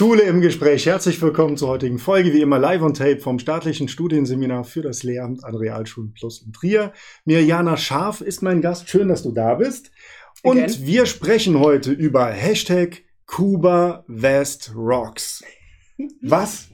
Schule im Gespräch. Herzlich willkommen zur heutigen Folge, wie immer live on tape vom staatlichen Studienseminar für das Lehramt an Realschulen Plus in Trier. Mirjana Scharf ist mein Gast. Schön, dass du da bist. Und Again. wir sprechen heute über Hashtag Kuba West Rocks. Was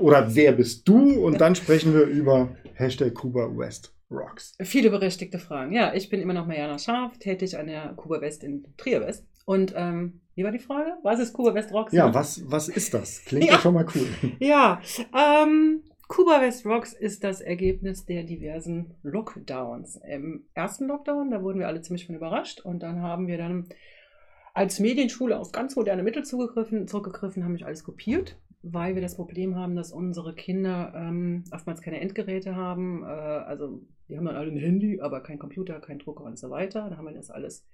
oder wer bist du? Und dann sprechen wir über Hashtag Kuba West Rocks. Viele berechtigte Fragen. Ja, ich bin immer noch Mariana Scharf, tätig an der Kuba West in Trier West. Und ähm, wie war die Frage? Was ist Kuba West Rocks? Ja, was, was ist das? Klingt ja, ja schon mal cool. Ja, ähm, Kuba West Rocks ist das Ergebnis der diversen Lockdowns. Im ersten Lockdown, da wurden wir alle ziemlich von überrascht und dann haben wir dann als Medienschule auf ganz moderne Mittel zugegriffen, zurückgegriffen, haben mich alles kopiert, weil wir das Problem haben, dass unsere Kinder ähm, oftmals keine Endgeräte haben. Äh, also die haben dann alle ein Handy, aber kein Computer, kein Drucker und so weiter. Da haben wir das alles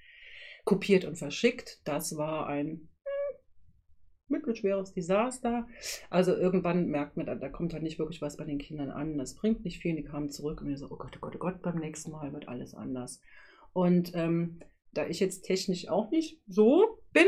kopiert und verschickt. Das war ein hm, mittelschweres Desaster. Also irgendwann merkt man, da kommt halt nicht wirklich was bei den Kindern an. Das bringt nicht viel. Die kamen zurück und wir so, oh Gott, oh Gott, oh Gott, beim nächsten Mal wird alles anders. Und ähm, da ich jetzt technisch auch nicht so bin,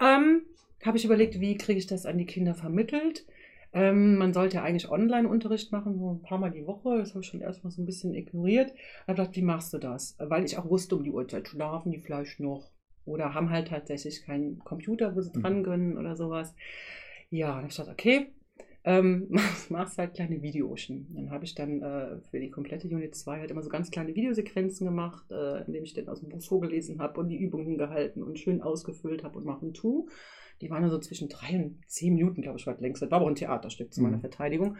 ähm, habe ich überlegt, wie kriege ich das an die Kinder vermittelt. Ähm, man sollte ja eigentlich Online-Unterricht machen, so ein paar Mal die Woche. Das habe ich schon erstmal so ein bisschen ignoriert. Da dachte wie machst du das? Weil ich auch wusste, um die Uhrzeit schlafen die vielleicht noch. Oder haben halt tatsächlich keinen Computer, wo sie mhm. dran können oder sowas. Ja, dann habe ich gedacht, okay, ähm, machst halt kleine Videochen. Dann habe ich dann äh, für die komplette Unit 2 halt immer so ganz kleine Videosequenzen gemacht, äh, indem ich dann aus dem Buch vorgelesen habe und die Übungen gehalten und schön ausgefüllt habe und machen tu. Die waren dann so zwischen drei und zehn Minuten, glaube ich, war längst. Das war aber ein Theaterstück zu meiner mhm. Verteidigung.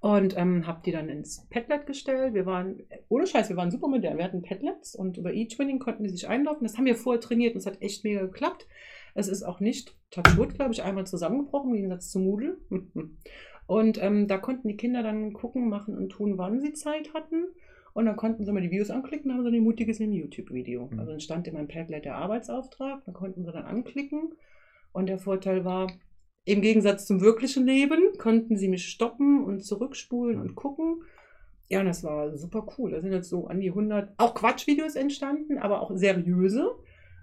Und ähm, habe die dann ins Padlet gestellt. Wir waren, ohne Scheiß, wir waren super modern. Wir hatten Padlets und über E-Twinning konnten die sich einloggen. Das haben wir vorher trainiert und es hat echt mega geklappt. Es ist auch nicht Touchwood, glaube ich, einmal zusammengebrochen, im Gegensatz zu Moodle. Und ähm, da konnten die Kinder dann gucken, machen und tun, wann sie Zeit hatten. Und dann konnten sie mal die Videos anklicken, haben sie ein mutiges im YouTube-Video. Mhm. Also dann stand in meinem Padlet der Arbeitsauftrag, da konnten sie dann anklicken und der Vorteil war, im Gegensatz zum wirklichen Leben konnten sie mich stoppen und zurückspulen und gucken. Ja, und das war super cool. Da sind jetzt so an die 100 auch Quatschvideos entstanden, aber auch seriöse.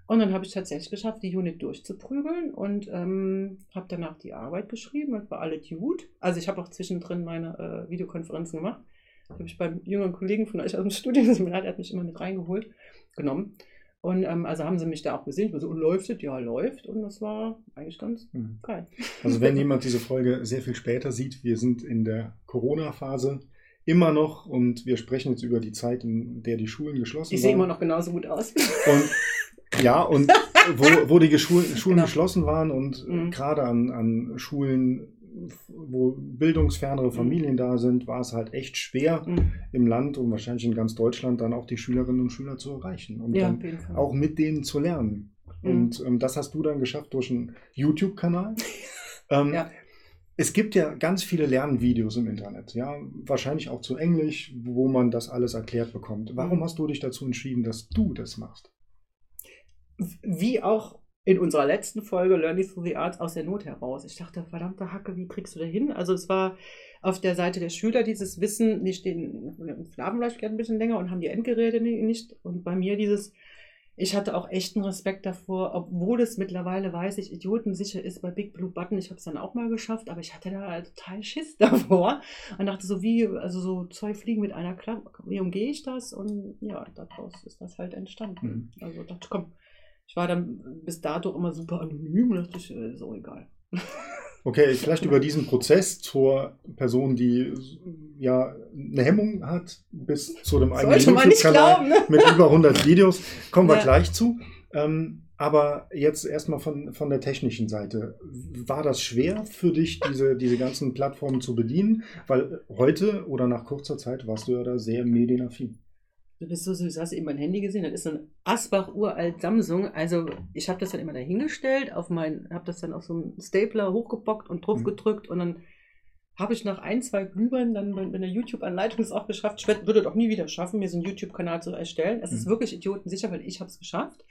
Und dann habe ich tatsächlich geschafft, die Unit durchzuprügeln und ähm, habe danach die Arbeit geschrieben. Das war alles gut. Also ich habe auch zwischendrin meine äh, Videokonferenzen gemacht. habe ich beim jüngeren Kollegen von euch aus dem Studium, der hat mich immer mit reingeholt, genommen. Und ähm, also haben sie mich da auch gesehen. Ich war so, und läuft es? Ja, läuft. Und das war eigentlich ganz mhm. geil. Also wenn jemand diese Folge sehr viel später sieht, wir sind in der Corona-Phase immer noch und wir sprechen jetzt über die Zeit, in der die Schulen geschlossen ich waren. Ich sehe immer noch genauso gut aus. Und ja, und wo, wo die Schulen, Schulen genau. geschlossen waren und mhm. gerade an, an Schulen wo bildungsfernere mhm. Familien da sind, war es halt echt schwer mhm. im Land und wahrscheinlich in ganz Deutschland dann auch die Schülerinnen und Schüler zu erreichen und ja, dann auch mit denen zu lernen. Mhm. Und ähm, das hast du dann geschafft durch einen YouTube-Kanal. ähm, ja. Es gibt ja ganz viele Lernvideos im Internet, ja, wahrscheinlich auch zu Englisch, wo man das alles erklärt bekommt. Warum mhm. hast du dich dazu entschieden, dass du das machst? Wie auch in unserer letzten Folge Learning Through the Arts aus der Not heraus. Ich dachte, verdammte Hacke, wie kriegst du da hin? Also es war auf der Seite der Schüler dieses Wissen, die stehen, schlafen vielleicht ein bisschen länger und haben die Endgeräte nicht. Und bei mir dieses, ich hatte auch echten Respekt davor, obwohl es mittlerweile, weiß ich, idiotensicher ist bei Big Blue Button. Ich habe es dann auch mal geschafft, aber ich hatte da halt total Schiss davor und dachte so, wie, also so zwei Fliegen mit einer Klappe, wie umgehe ich das? Und ja, daraus ist das halt entstanden. Mhm. Also dachte, komm, ich war dann bis dato immer super anonym und dachte ich, äh, ist auch egal. Okay, vielleicht über diesen Prozess zur Person, die ja eine Hemmung hat, bis zu dem eigenen YouTube-Kanal ne? mit über 100 Videos, kommen wir ja. gleich zu. Ähm, aber jetzt erstmal von, von der technischen Seite. War das schwer für dich, diese, diese ganzen Plattformen zu bedienen? Weil heute oder nach kurzer Zeit warst du ja da sehr medienaffin. Du bist so süß, hast du eben mein Handy gesehen? Das ist so ein Asbach uralt Samsung. Also ich habe das dann immer dahingestellt, auf mein, habe das dann auf so einen Stapler hochgebockt und drauf mhm. gedrückt und dann habe ich nach ein, zwei Glühbirnen dann bei der YouTube-Anleitung es auch geschafft. Ich würde es auch nie wieder schaffen, mir so einen YouTube-Kanal zu erstellen. Es mhm. ist wirklich idiotensicher, weil ich habe es geschafft.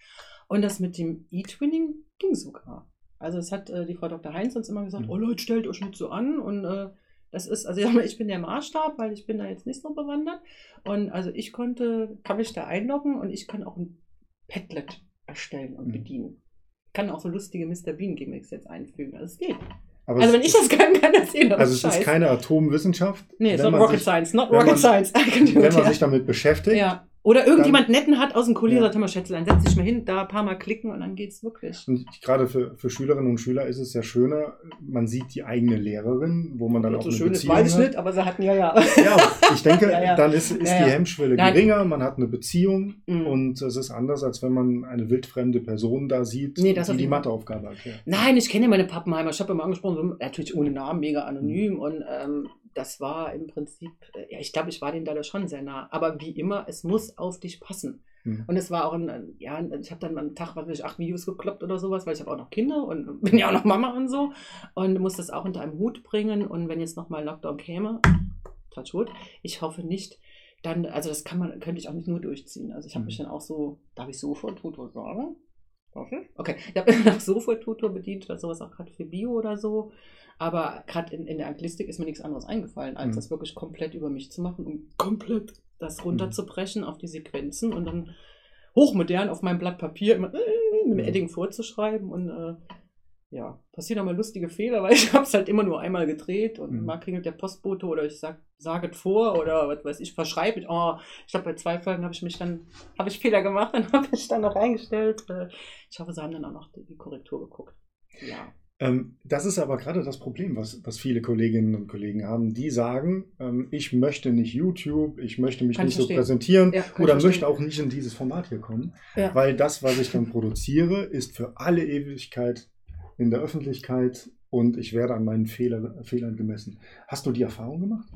Und das mit dem E-Twinning ging sogar. Also es hat äh, die Frau Dr. Heinz uns immer gesagt, mhm. oh Leute, stellt euch nicht so an und äh, das ist, also ich bin der Maßstab, weil ich bin da jetzt nicht so bewandert. Und also ich konnte, kann mich da einloggen und ich kann auch ein Padlet erstellen und mhm. bedienen. Ich kann auch so lustige Mr. Bean Gimmicks jetzt einfügen. Also es geht. Aber also wenn ich das kann, kann das jeder. Also es Scheiß. ist keine Atomwissenschaft. Nee, es ist not rocket sich, science, not rocket man, science. wenn man sich damit beschäftigt. Ja. Oder irgendjemand netten hat aus dem Kurier, ja. sagt, mal, Schätzlein, setz dich mal hin, da ein paar Mal klicken und dann geht's wirklich. Und gerade für, für Schülerinnen und Schüler ist es ja schöner, man sieht die eigene Lehrerin, wo man dann ja, auch so eine schön Beziehung ist, weiß ich nicht, aber sie hatten ja, ja. Ja, ich denke, ja, ja. dann ist, ist die Hemmschwelle geringer, man hat eine Beziehung mhm. und es ist anders, als wenn man eine wildfremde Person da sieht, nee, die die Matheaufgabe erklärt. Nein, ich kenne meine Pappenheimer, ich habe immer angesprochen, natürlich ohne Namen, mega anonym mhm. und ähm, das war im Prinzip, äh, ja, ich glaube, ich war denen da schon sehr nah. Aber wie immer, es muss auf dich passen. Mhm. Und es war auch ein, ja, ich habe dann am Tag, was ich, acht Videos gekloppt oder sowas, weil ich habe auch noch Kinder und bin ja auch noch Mama und so. Und muss das auch unter einem Hut bringen. Und wenn jetzt nochmal Lockdown käme, touch wood, ich hoffe nicht, dann, also das kann man, könnte ich auch nicht nur durchziehen. Also ich habe mhm. mich dann auch so, darf ich sofort Tutor sagen? Okay, ich habe mich nach sofort Tutor bedient oder sowas, auch gerade für Bio oder so. Aber gerade in, in der Anglistik ist mir nichts anderes eingefallen, als mhm. das wirklich komplett über mich zu machen und komplett das mhm. runterzubrechen auf die Sequenzen und dann hochmodern auf meinem Blatt Papier immer äh, mit dem mhm. Edding vorzuschreiben und äh, ja, passieren auch mal lustige Fehler, weil ich habe es halt immer nur einmal gedreht und mhm. mal klingelt der Postbote oder ich sag, sage es vor oder was weiß ich, verschreibe ich. Oh, ich glaube, bei zwei Folgen habe ich mich dann, habe ich Fehler gemacht, dann habe ich dann noch reingestellt. Äh, ich hoffe, sie haben dann auch noch die, die Korrektur geguckt. Ja. Ähm, das ist aber gerade das Problem, was, was viele Kolleginnen und Kollegen haben. Die sagen, ähm, ich möchte nicht YouTube, ich möchte mich kann nicht so präsentieren ja, oder möchte auch nicht in dieses Format hier kommen, ja. weil das, was ich dann produziere, ist für alle Ewigkeit in der Öffentlichkeit und ich werde an meinen Fehler, Fehlern gemessen. Hast du die Erfahrung gemacht?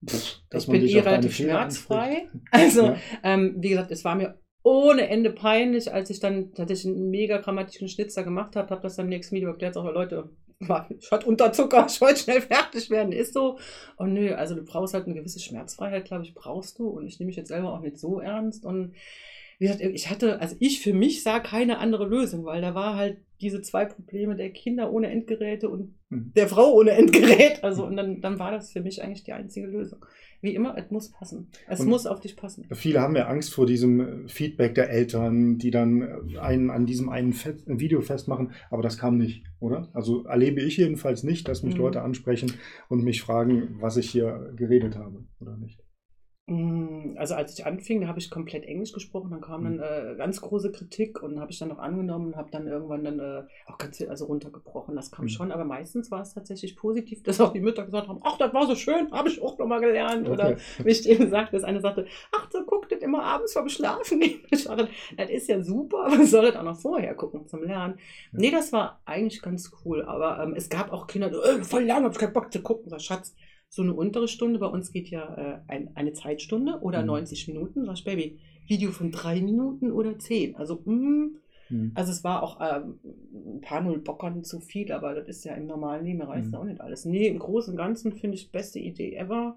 Dass, ich bin eh relativ schmerzfrei. Also, ja. ähm, wie gesagt, es war mir ohne Ende peinlich, als ich dann tatsächlich einen mega grammatischen Schnitzer gemacht habe, habe das dann im nächsten Video erklärt, auch Leute, ich hatte Unterzucker, ich wollte schnell fertig werden, ist so. Und nö, also du brauchst halt eine gewisse Schmerzfreiheit, glaube ich, brauchst du. Und ich nehme mich jetzt selber auch nicht so ernst. Und wie gesagt, ich hatte, also ich für mich sah keine andere Lösung, weil da war halt diese zwei Probleme der Kinder ohne Endgeräte und mhm. der Frau ohne Endgerät. Also, und dann, dann war das für mich eigentlich die einzige Lösung wie immer, es muss passen. Es und muss auf dich passen. Viele haben ja Angst vor diesem Feedback der Eltern, die dann einen an diesem einen Fest, Video festmachen, aber das kam nicht, oder? Also erlebe ich jedenfalls nicht, dass mich mhm. Leute ansprechen und mich fragen, was ich hier geredet habe oder nicht. Mm, also als ich anfing, da habe ich komplett Englisch gesprochen, dann kam dann mhm. äh, ganz große Kritik und habe ich dann noch angenommen und habe dann irgendwann dann äh, auch ganz viel also runtergebrochen. Das kam mhm. schon, aber meistens war es tatsächlich positiv, dass auch die Mütter gesagt haben, ach, das war so schön, habe ich auch nochmal gelernt. Okay. Oder wie ich eben sagte, dass eine sagte, ach, so guckt das immer abends vorm Schlafen. Ich dachte, das ist ja super, aber soll das auch noch vorher gucken zum Lernen. Ja. Nee, das war eigentlich ganz cool, aber ähm, es gab auch Kinder, die, äh, voll lang, habe ich keinen Bock zu gucken. Sag, Schatz, so eine untere Stunde, bei uns geht ja äh, ein, eine Zeitstunde oder mhm. 90 Minuten. Sag ich, Baby, Video von drei Minuten oder zehn. Also, mm, mhm. also es war auch ähm, ein paar Null Bockern zu viel, aber das ist ja im normalen Leben reißt mhm. auch nicht alles. Nee, im Großen und Ganzen finde ich beste Idee ever.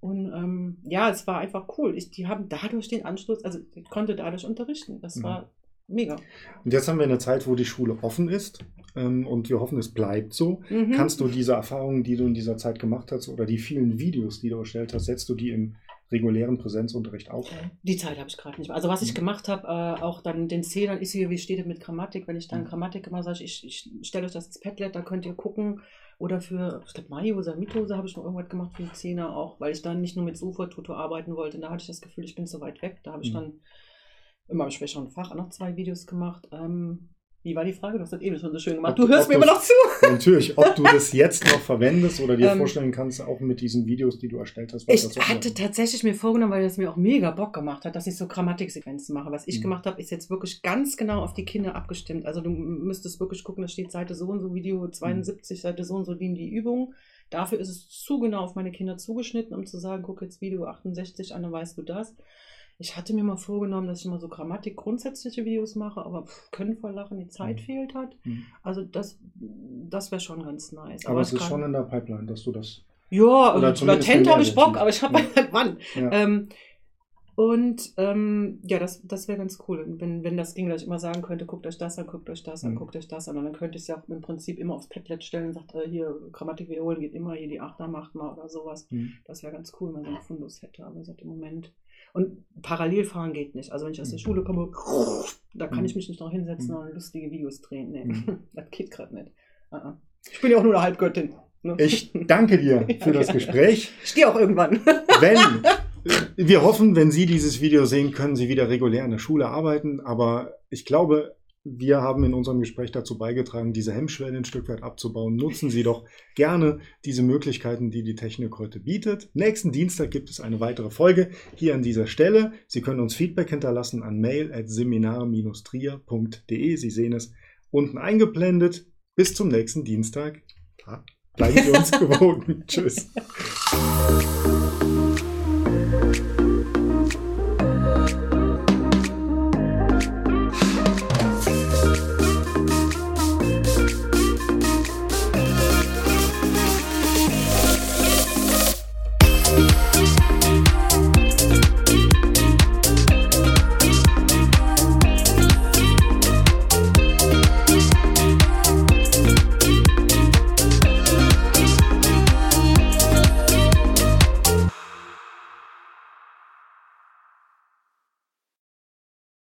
Und ähm, ja, es war einfach cool. Ich, die haben dadurch den Anschluss, also ich konnte dadurch unterrichten. Das mhm. war mega. Und jetzt haben wir eine Zeit, wo die Schule offen ist ähm, und wir hoffen, es bleibt so. Mhm. Kannst du diese Erfahrungen, die du in dieser Zeit gemacht hast oder die vielen Videos, die du erstellt hast, setzt du die im regulären Präsenzunterricht auf? Die Zeit habe ich gerade nicht mehr. Also was ich mhm. gemacht habe, äh, auch dann den Zählern ist hier, wie steht es mit Grammatik? Wenn ich dann mhm. Grammatik immer sage, ich, ich stelle euch das ins Padlet, da könnt ihr gucken. Oder für, ich glaube, Maihose, Mithose habe ich noch irgendwas gemacht für die Zehner auch, weil ich dann nicht nur mit Sofort-Tutor arbeiten wollte. Und da hatte ich das Gefühl, ich bin zu weit weg. Da habe ich mhm. dann in meinem schwächeren Fach noch zwei Videos gemacht. Ähm, wie war die Frage? Du hast das eben schon so schön gemacht. Ob, du hörst mir immer noch zu. Natürlich, ob du das jetzt noch verwendest oder dir ähm, vorstellen kannst, auch mit diesen Videos, die du erstellt hast. ich hatte tatsächlich mir vorgenommen, weil das mir auch mega Bock gemacht hat, dass ich so Grammatiksequenzen mache. Was ich mhm. gemacht habe, ist jetzt wirklich ganz genau auf die Kinder abgestimmt. Also du müsstest wirklich gucken, da steht Seite so und so, Video 72, mhm. Seite so und so, dienen die Übungen. Dafür ist es zu genau auf meine Kinder zugeschnitten, um zu sagen, guck jetzt Video 68 an, dann weißt du das. Ich hatte mir mal vorgenommen, dass ich mal so Grammatik grundsätzliche Videos mache, aber pff, können voll lachen, die Zeit mhm. fehlt hat. Mhm. Also das, das wäre schon ganz nice. Aber, aber es ist schon in der Pipeline, dass du das. Ja, also latent habe ich Bock, aber ich habe ja. halt wann. Ja. Ähm, und ähm, ja, das, das wäre ganz cool, wenn, wenn das ging, dass ich immer sagen könnte, guckt euch das an, guckt euch das an, mhm. guckt euch das an. Und dann könnte ich es ja im Prinzip immer aufs Padlet stellen und sagt, äh, hier, Grammatik wiederholen geht immer, hier die Achter macht mal oder sowas. Mhm. Das wäre ganz cool, wenn man so einen Fundus hätte. Aber ich im Moment und parallel fahren geht nicht. Also wenn ich aus der mhm. Schule komme, da kann mhm. ich mich nicht noch hinsetzen mhm. und lustige Videos drehen. Nee, das geht gerade nicht. Ah. Ich bin ja auch nur eine Halbgöttin. Ne? Ich danke dir für das Gespräch. Ich stehe auch irgendwann. Wenn, wir hoffen, wenn Sie dieses Video sehen, können Sie wieder regulär in der Schule arbeiten. Aber ich glaube, wir haben in unserem Gespräch dazu beigetragen, diese Hemmschwelle ein Stück weit abzubauen. Nutzen Sie doch gerne diese Möglichkeiten, die die Technik heute bietet. Nächsten Dienstag gibt es eine weitere Folge hier an dieser Stelle. Sie können uns Feedback hinterlassen an mail.seminar-trier.de. Sie sehen es unten eingeblendet. Bis zum nächsten Dienstag. Bleiben Sie uns gewogen. Tschüss.